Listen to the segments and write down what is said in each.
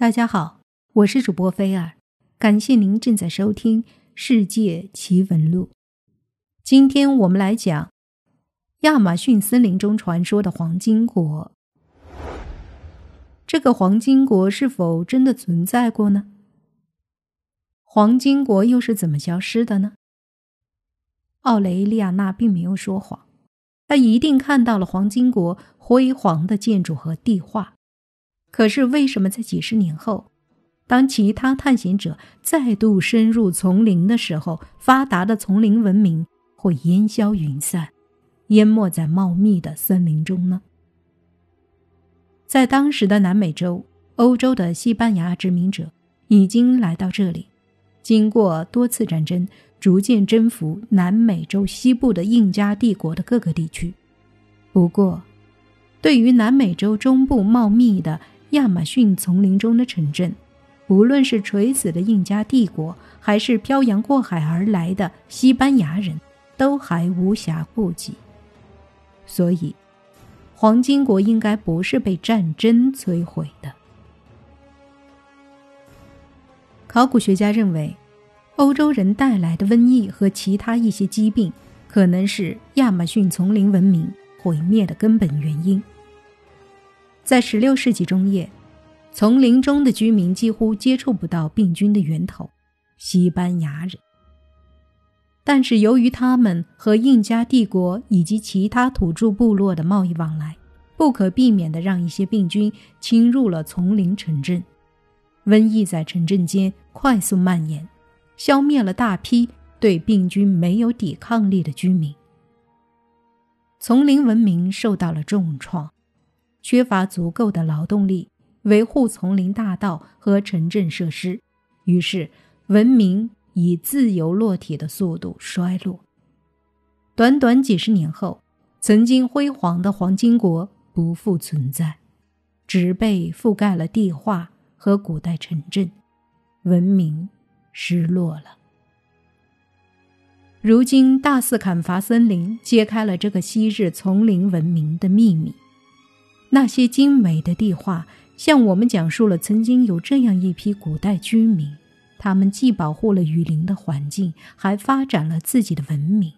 大家好，我是主播菲尔，感谢您正在收听《世界奇闻录》。今天我们来讲亚马逊森林中传说的黄金国。这个黄金国是否真的存在过呢？黄金国又是怎么消失的呢？奥雷利亚娜并没有说谎，她一定看到了黄金国辉煌的建筑和地画。可是，为什么在几十年后，当其他探险者再度深入丛林的时候，发达的丛林文明会烟消云散，淹没在茂密的森林中呢？在当时的南美洲，欧洲的西班牙殖民者已经来到这里，经过多次战争，逐渐征服南美洲西部的印加帝国的各个地区。不过，对于南美洲中部茂密的亚马逊丛林中的城镇，无论是垂死的印加帝国，还是漂洋过海而来的西班牙人，都还无暇顾及。所以，黄金国应该不是被战争摧毁的。考古学家认为，欧洲人带来的瘟疫和其他一些疾病，可能是亚马逊丛林文明毁灭的根本原因。在16世纪中叶，丛林中的居民几乎接触不到病菌的源头——西班牙人。但是，由于他们和印加帝国以及其他土著部落的贸易往来，不可避免地让一些病菌侵入了丛林城镇。瘟疫在城镇间快速蔓延，消灭了大批对病菌没有抵抗力的居民。丛林文明受到了重创。缺乏足够的劳动力维护丛林大道和城镇设施，于是文明以自由落体的速度衰落。短短几十年后，曾经辉煌的黄金国不复存在，植被覆盖了地画和古代城镇，文明失落了。如今，大肆砍伐森林，揭开了这个昔日丛林文明的秘密。那些精美的地画向我们讲述了曾经有这样一批古代居民，他们既保护了雨林的环境，还发展了自己的文明。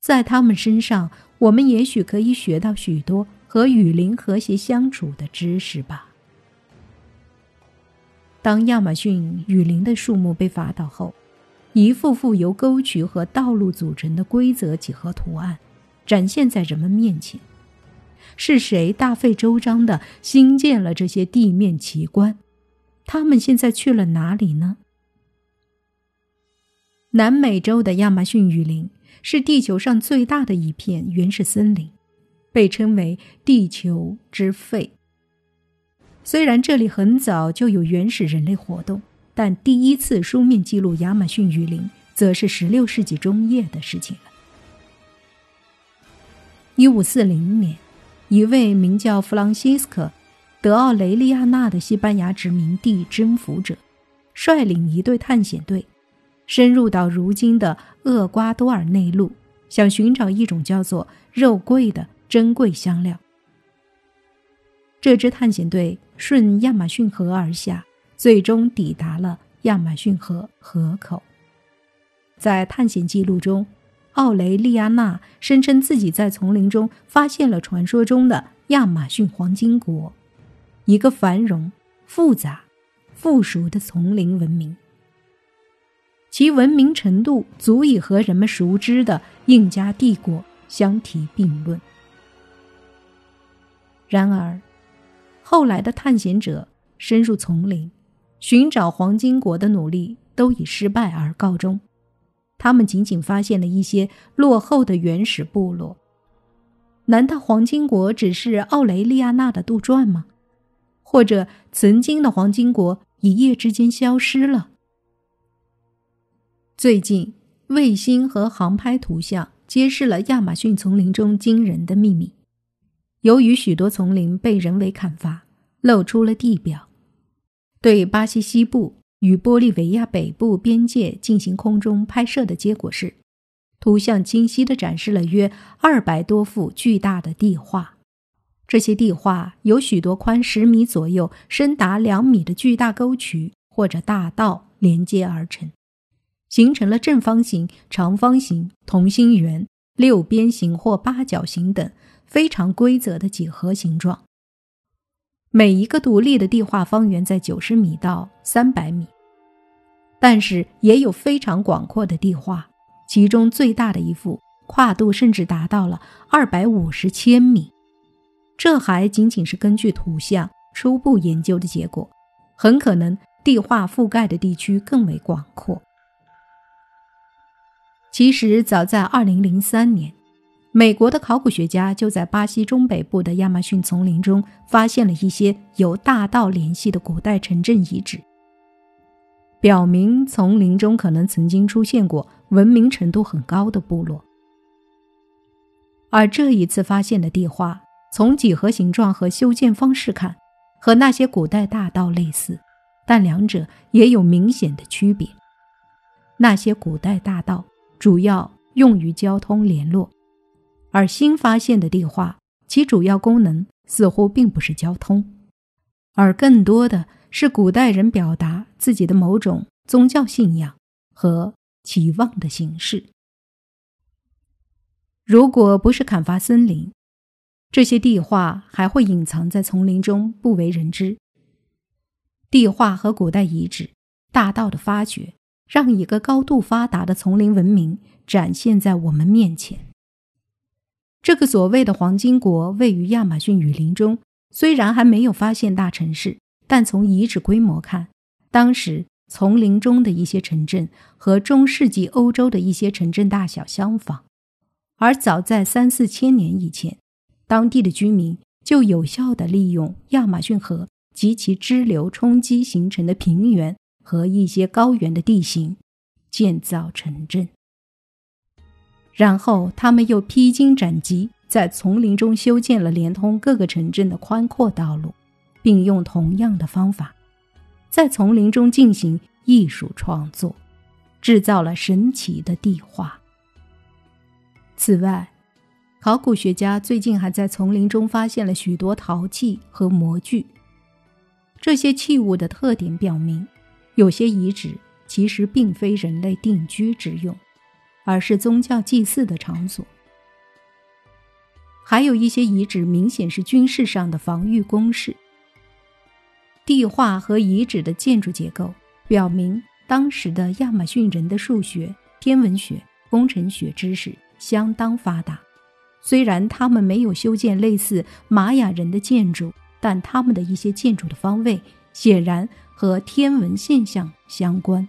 在他们身上，我们也许可以学到许多和雨林和谐相处的知识吧。当亚马逊雨林的树木被伐倒后，一幅幅由沟渠和道路组成的规则几何图案，展现在人们面前。是谁大费周章的兴建了这些地面奇观？他们现在去了哪里呢？南美洲的亚马逊雨林是地球上最大的一片原始森林，被称为“地球之肺”。虽然这里很早就有原始人类活动，但第一次书面记录亚马逊雨林，则是16世纪中叶的事情了。1540年。一位名叫弗朗西斯科·德奥雷利亚纳的西班牙殖民地征服者，率领一队探险队，深入到如今的厄瓜多尔内陆，想寻找一种叫做肉桂的珍贵香料。这支探险队顺亚马逊河而下，最终抵达了亚马逊河河口。在探险记录中。奥雷利亚娜声称自己在丛林中发现了传说中的亚马逊黄金国，一个繁荣、复杂、富庶的丛林文明。其文明程度足以和人们熟知的印加帝国相提并论。然而，后来的探险者深入丛林，寻找黄金国的努力都以失败而告终。他们仅仅发现了一些落后的原始部落。难道黄金国只是奥雷利亚娜的杜撰吗？或者曾经的黄金国一夜之间消失了？最近，卫星和航拍图像揭示了亚马逊丛林中惊人的秘密。由于许多丛林被人为砍伐，露出了地表，对巴西西部。与玻利维亚北部边界进行空中拍摄的结果是，图像清晰地展示了约二百多幅巨大的地画，这些地画有许多宽十米左右、深达两米的巨大沟渠或者大道连接而成，形成了正方形、长方形、同心圆、六边形或八角形等非常规则的几何形状。每一个独立的地化方圆在九十米到三百米，但是也有非常广阔的地化，其中最大的一幅跨度甚至达到了二百五十千米。这还仅仅是根据图像初步研究的结果，很可能地化覆盖的地区更为广阔。其实，早在2003年，美国的考古学家就在巴西中北部的亚马逊丛林中发现了一些由大道联系的古代城镇遗址，表明丛林中可能曾经出现过文明程度很高的部落。而这一次发现的地画。从几何形状和修建方式看，和那些古代大道类似，但两者也有明显的区别。那些古代大道主要用于交通联络，而新发现的地化，其主要功能似乎并不是交通，而更多的是古代人表达自己的某种宗教信仰和期望的形式。如果不是砍伐森林，这些地画还会隐藏在丛林中，不为人知。地化和古代遗址、大道的发掘，让一个高度发达的丛林文明展现在我们面前。这个所谓的黄金国位于亚马逊雨林中，虽然还没有发现大城市，但从遗址规模看，当时丛林中的一些城镇和中世纪欧洲的一些城镇大小相仿，而早在三四千年以前。当地的居民就有效地利用亚马逊河及其支流冲击形成的平原和一些高原的地形，建造城镇。然后他们又披荆斩棘，在丛林中修建了连通各个城镇的宽阔道路，并用同样的方法，在丛林中进行艺术创作，制造了神奇的地画。此外，考古学家最近还在丛林中发现了许多陶器和模具。这些器物的特点表明，有些遗址其实并非人类定居之用，而是宗教祭祀的场所。还有一些遗址明显是军事上的防御工事。地画和遗址的建筑结构表明，当时的亚马逊人的数学、天文学、工程学知识相当发达。虽然他们没有修建类似玛雅人的建筑，但他们的一些建筑的方位显然和天文现象相关。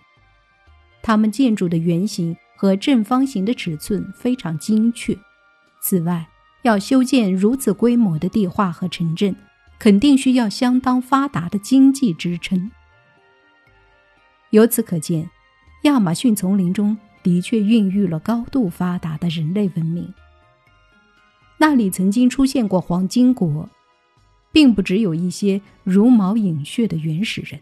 他们建筑的原型和正方形的尺寸非常精确。此外，要修建如此规模的地化和城镇，肯定需要相当发达的经济支撑。由此可见，亚马逊丛林中的确孕育了高度发达的人类文明。那里曾经出现过黄金国，并不只有一些茹毛饮血的原始人。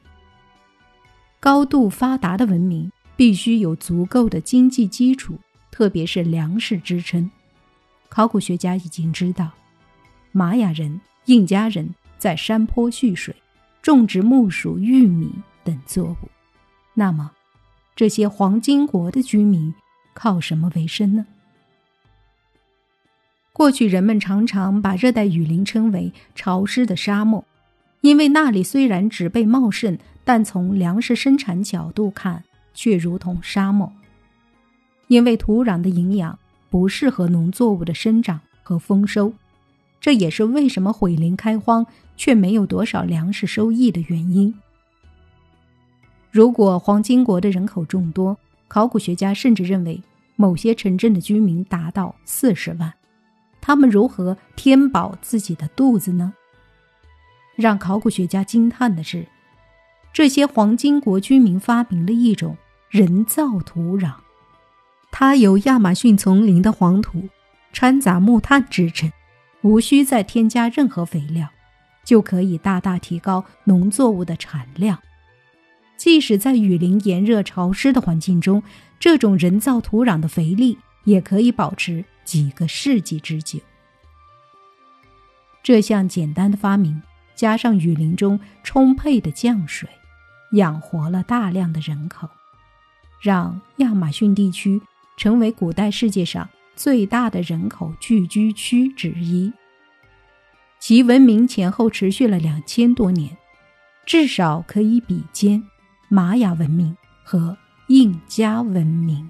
高度发达的文明必须有足够的经济基础，特别是粮食支撑。考古学家已经知道，玛雅人、印加人在山坡蓄水，种植木薯、玉米等作物。那么，这些黄金国的居民靠什么为生呢？过去人们常常把热带雨林称为潮湿的沙漠，因为那里虽然植被茂盛，但从粮食生产角度看却如同沙漠。因为土壤的营养不适合农作物的生长和丰收，这也是为什么毁林开荒却没有多少粮食收益的原因。如果黄金国的人口众多，考古学家甚至认为某些城镇的居民达到四十万。他们如何填饱自己的肚子呢？让考古学家惊叹的是，这些黄金国居民发明了一种人造土壤，它由亚马逊丛林的黄土掺杂木炭制成，无需再添加任何肥料，就可以大大提高农作物的产量。即使在雨林炎热潮湿的环境中，这种人造土壤的肥力也可以保持。几个世纪之久。这项简单的发明，加上雨林中充沛的降水，养活了大量的人口，让亚马逊地区成为古代世界上最大的人口聚居区之一。其文明前后持续了两千多年，至少可以比肩玛雅文明和印加文明。